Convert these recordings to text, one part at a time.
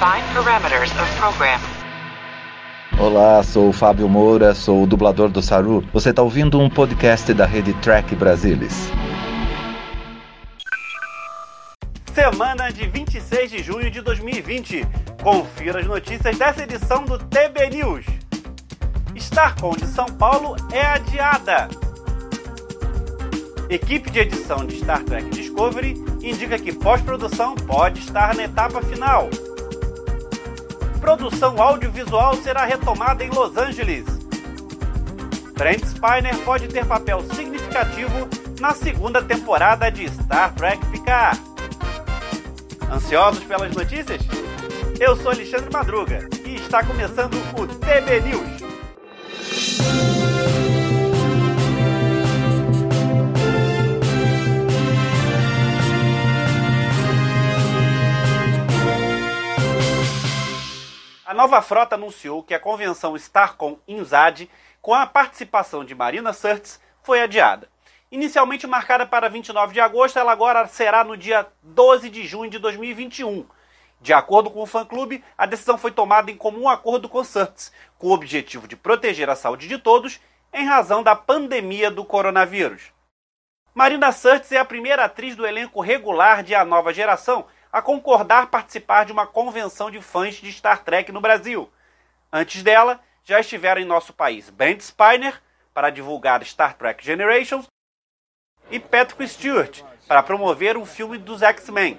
Define parameters of program. Olá, sou o Fábio Moura, sou o dublador do Saru. Você está ouvindo um podcast da rede Track Brasilis. Semana de 26 de junho de 2020. Confira as notícias dessa edição do TB News. StarCon de São Paulo é adiada. Equipe de edição de Star Trek Discovery indica que pós-produção pode estar na etapa final. Produção audiovisual será retomada em Los Angeles. Brent Spiner pode ter papel significativo na segunda temporada de Star Trek Picard. Ansiosos pelas notícias? Eu sou Alexandre Madruga e está começando o TB News. Nova frota anunciou que a convenção Starcom Inzad, com a participação de Marina Sirtis, foi adiada. Inicialmente marcada para 29 de agosto, ela agora será no dia 12 de junho de 2021. De acordo com o fã-clube, a decisão foi tomada em comum acordo com Sirtis, com o objetivo de proteger a saúde de todos em razão da pandemia do coronavírus. Marina Sirtis é a primeira atriz do elenco regular de A Nova Geração a concordar participar de uma convenção de fãs de Star Trek no Brasil. Antes dela, já estiveram em nosso país Brent Spiner, para divulgar Star Trek Generations, e Patrick Stewart, para promover um filme dos X-Men.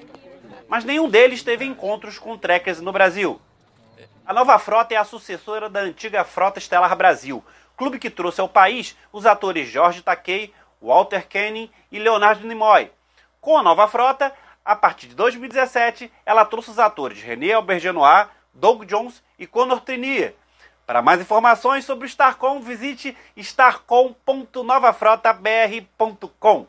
Mas nenhum deles teve encontros com trekkers no Brasil. A nova frota é a sucessora da antiga Frota Estelar Brasil, clube que trouxe ao país os atores Jorge Takei, Walter Kenny e Leonardo Nimoy. Com a nova frota, a partir de 2017, ela trouxe os atores René Aubergenois, Doug Jones e Conor Trinier. Para mais informações sobre o Starcom, visite starcom.novafrotabr.com.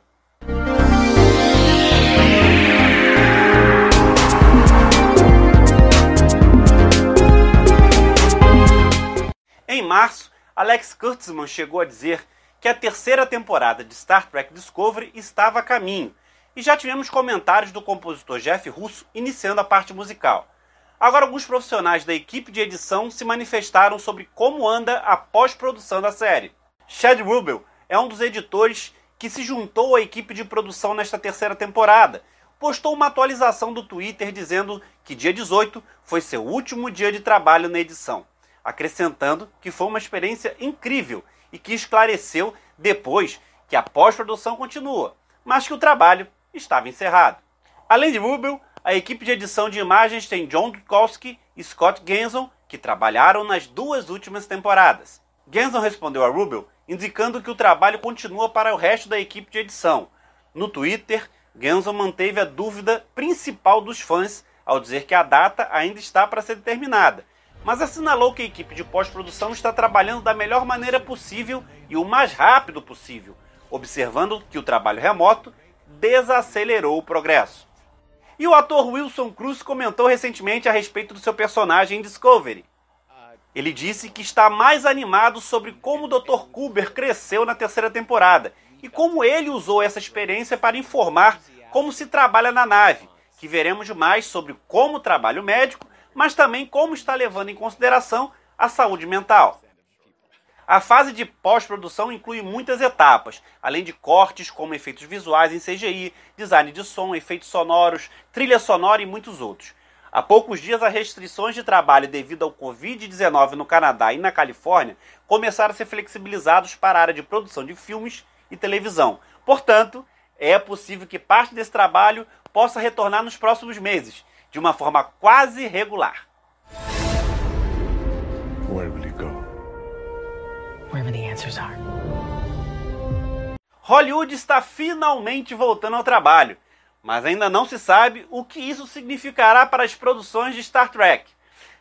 Em março, Alex Kurtzman chegou a dizer que a terceira temporada de Star Trek Discovery estava a caminho e já tivemos comentários do compositor Jeff Russo iniciando a parte musical. Agora, alguns profissionais da equipe de edição se manifestaram sobre como anda a pós-produção da série. Chad Rubel é um dos editores que se juntou à equipe de produção nesta terceira temporada. Postou uma atualização do Twitter dizendo que dia 18 foi seu último dia de trabalho na edição, acrescentando que foi uma experiência incrível e que esclareceu depois que a pós-produção continua, mas que o trabalho estava encerrado. Além de Rubel, a equipe de edição de imagens tem John Dukowski e Scott Genson, que trabalharam nas duas últimas temporadas. Genson respondeu a Rubel indicando que o trabalho continua para o resto da equipe de edição. No Twitter, Genson manteve a dúvida principal dos fãs ao dizer que a data ainda está para ser determinada, mas assinalou que a equipe de pós-produção está trabalhando da melhor maneira possível e o mais rápido possível, observando que o trabalho remoto desacelerou o progresso. E o ator Wilson Cruz comentou recentemente a respeito do seu personagem em Discovery. Ele disse que está mais animado sobre como o Dr. Kuber cresceu na terceira temporada e como ele usou essa experiência para informar como se trabalha na nave, que veremos mais sobre como trabalha o médico, mas também como está levando em consideração a saúde mental. A fase de pós-produção inclui muitas etapas, além de cortes como efeitos visuais em CGI, design de som, efeitos sonoros, trilha sonora e muitos outros. Há poucos dias, as restrições de trabalho devido ao Covid-19 no Canadá e na Califórnia começaram a ser flexibilizados para a área de produção de filmes e televisão. Portanto, é possível que parte desse trabalho possa retornar nos próximos meses, de uma forma quase regular. Hollywood está finalmente voltando ao trabalho, mas ainda não se sabe o que isso significará para as produções de Star Trek.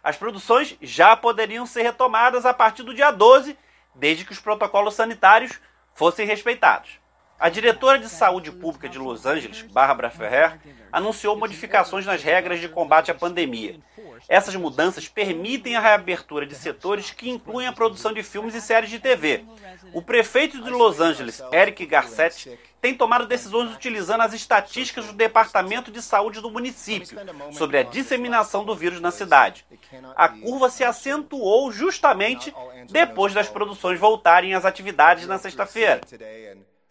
As produções já poderiam ser retomadas a partir do dia 12, desde que os protocolos sanitários fossem respeitados. A diretora de saúde pública de Los Angeles, Barbara Ferrer, anunciou modificações nas regras de combate à pandemia. Essas mudanças permitem a reabertura de setores que incluem a produção de filmes e séries de TV. O prefeito de Los Angeles, Eric Garcetti, tem tomado decisões utilizando as estatísticas do Departamento de Saúde do município sobre a disseminação do vírus na cidade. A curva se acentuou justamente depois das produções voltarem às atividades na sexta-feira.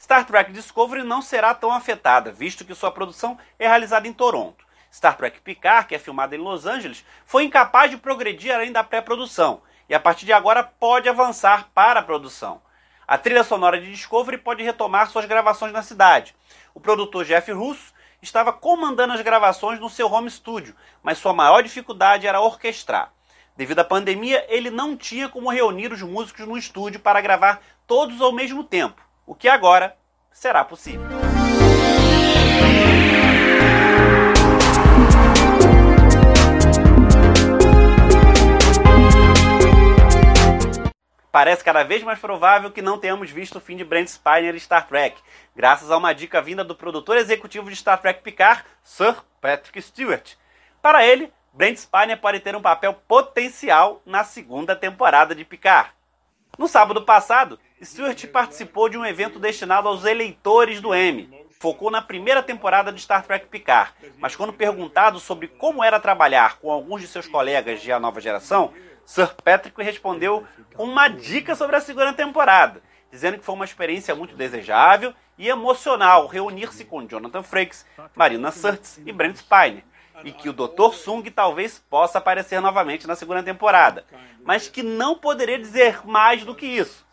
Star Trek Discovery não será tão afetada, visto que sua produção é realizada em Toronto. Star Trek Picard, que é filmada em Los Angeles, foi incapaz de progredir além da pré-produção e a partir de agora pode avançar para a produção. A trilha sonora de Discovery pode retomar suas gravações na cidade. O produtor Jeff Russo estava comandando as gravações no seu home studio, mas sua maior dificuldade era orquestrar. Devido à pandemia, ele não tinha como reunir os músicos no estúdio para gravar todos ao mesmo tempo, o que agora será possível. Parece cada vez mais provável que não tenhamos visto o fim de Brent Spiner em Star Trek, graças a uma dica vinda do produtor executivo de Star Trek Picard, Sir Patrick Stewart. Para ele, Brent Spiner pode ter um papel potencial na segunda temporada de Picard. No sábado passado, Stewart participou de um evento destinado aos eleitores do Emmy. Focou na primeira temporada de Star Trek Picard, mas quando perguntado sobre como era trabalhar com alguns de seus colegas de A Nova Geração, Sir Patrick respondeu com uma dica sobre a segunda temporada, dizendo que foi uma experiência muito desejável e emocional reunir-se com Jonathan Frakes, Marina Sirtis e Brent Spiner, e que o Dr. Sung talvez possa aparecer novamente na segunda temporada, mas que não poderia dizer mais do que isso.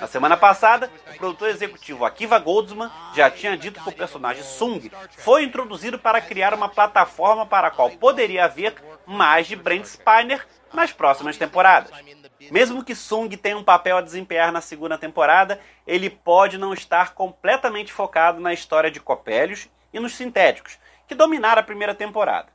Na semana passada, o produtor executivo Akiva Goldsman já tinha dito que o personagem Sung foi introduzido para criar uma plataforma para a qual poderia haver mais de Brent Spiner nas próximas temporadas. Mesmo que Sung tenha um papel a desempenhar na segunda temporada, ele pode não estar completamente focado na história de Copélios e nos sintéticos, que dominaram a primeira temporada.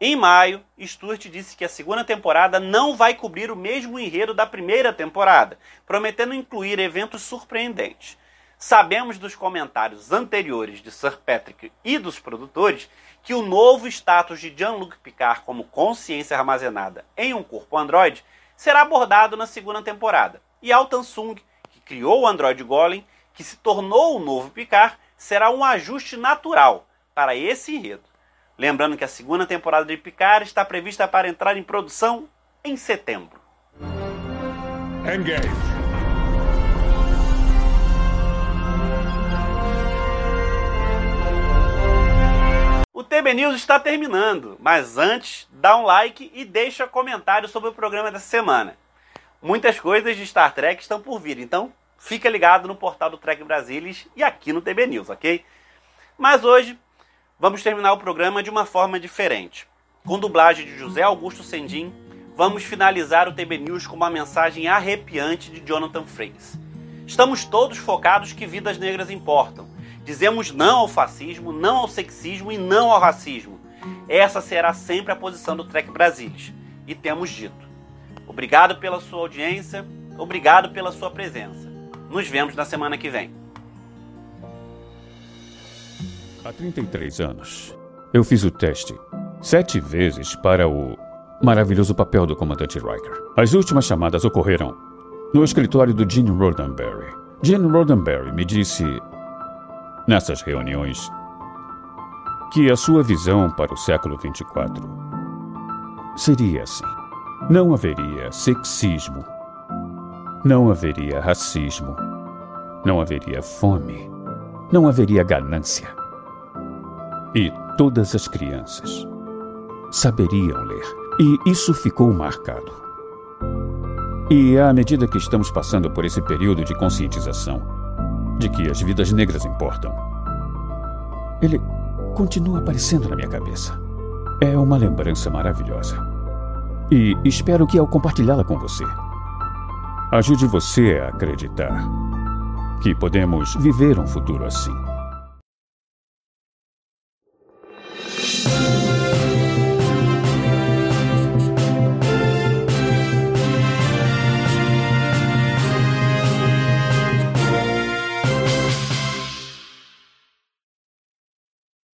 Em maio, Stuart disse que a segunda temporada não vai cobrir o mesmo enredo da primeira temporada, prometendo incluir eventos surpreendentes. Sabemos dos comentários anteriores de Sir Patrick e dos produtores que o novo status de Jean-Luc Picard como consciência armazenada em um corpo androide será abordado na segunda temporada. E Altan Sung, que criou o androide Golem, que se tornou o novo Picard, será um ajuste natural para esse enredo. Lembrando que a segunda temporada de Picard está prevista para entrar em produção em setembro. Engage. O TB News está terminando, mas antes, dá um like e deixa comentário sobre o programa dessa semana. Muitas coisas de Star Trek estão por vir, então fica ligado no portal do Trek Brasilis e aqui no TB News, ok? Mas hoje vamos terminar o programa de uma forma diferente. Com dublagem de José Augusto Sendim, vamos finalizar o TB News com uma mensagem arrepiante de Jonathan Frakes. Estamos todos focados que vidas negras importam Dizemos não ao fascismo, não ao sexismo e não ao racismo. Essa será sempre a posição do Trek Brasilis. E temos dito. Obrigado pela sua audiência, obrigado pela sua presença. Nos vemos na semana que vem. Há 33 anos, eu fiz o teste sete vezes para o maravilhoso papel do comandante Riker. As últimas chamadas ocorreram no escritório do Gene Roddenberry. Gene Roddenberry me disse nessas reuniões que a sua visão para o século 24 seria assim: não haveria sexismo, não haveria racismo, não haveria fome, não haveria ganância. E todas as crianças saberiam ler. E isso ficou marcado. E à medida que estamos passando por esse período de conscientização, de que as vidas negras importam. Ele continua aparecendo na minha cabeça. É uma lembrança maravilhosa. E espero que ao compartilhá-la com você, ajude você a acreditar que podemos viver um futuro assim.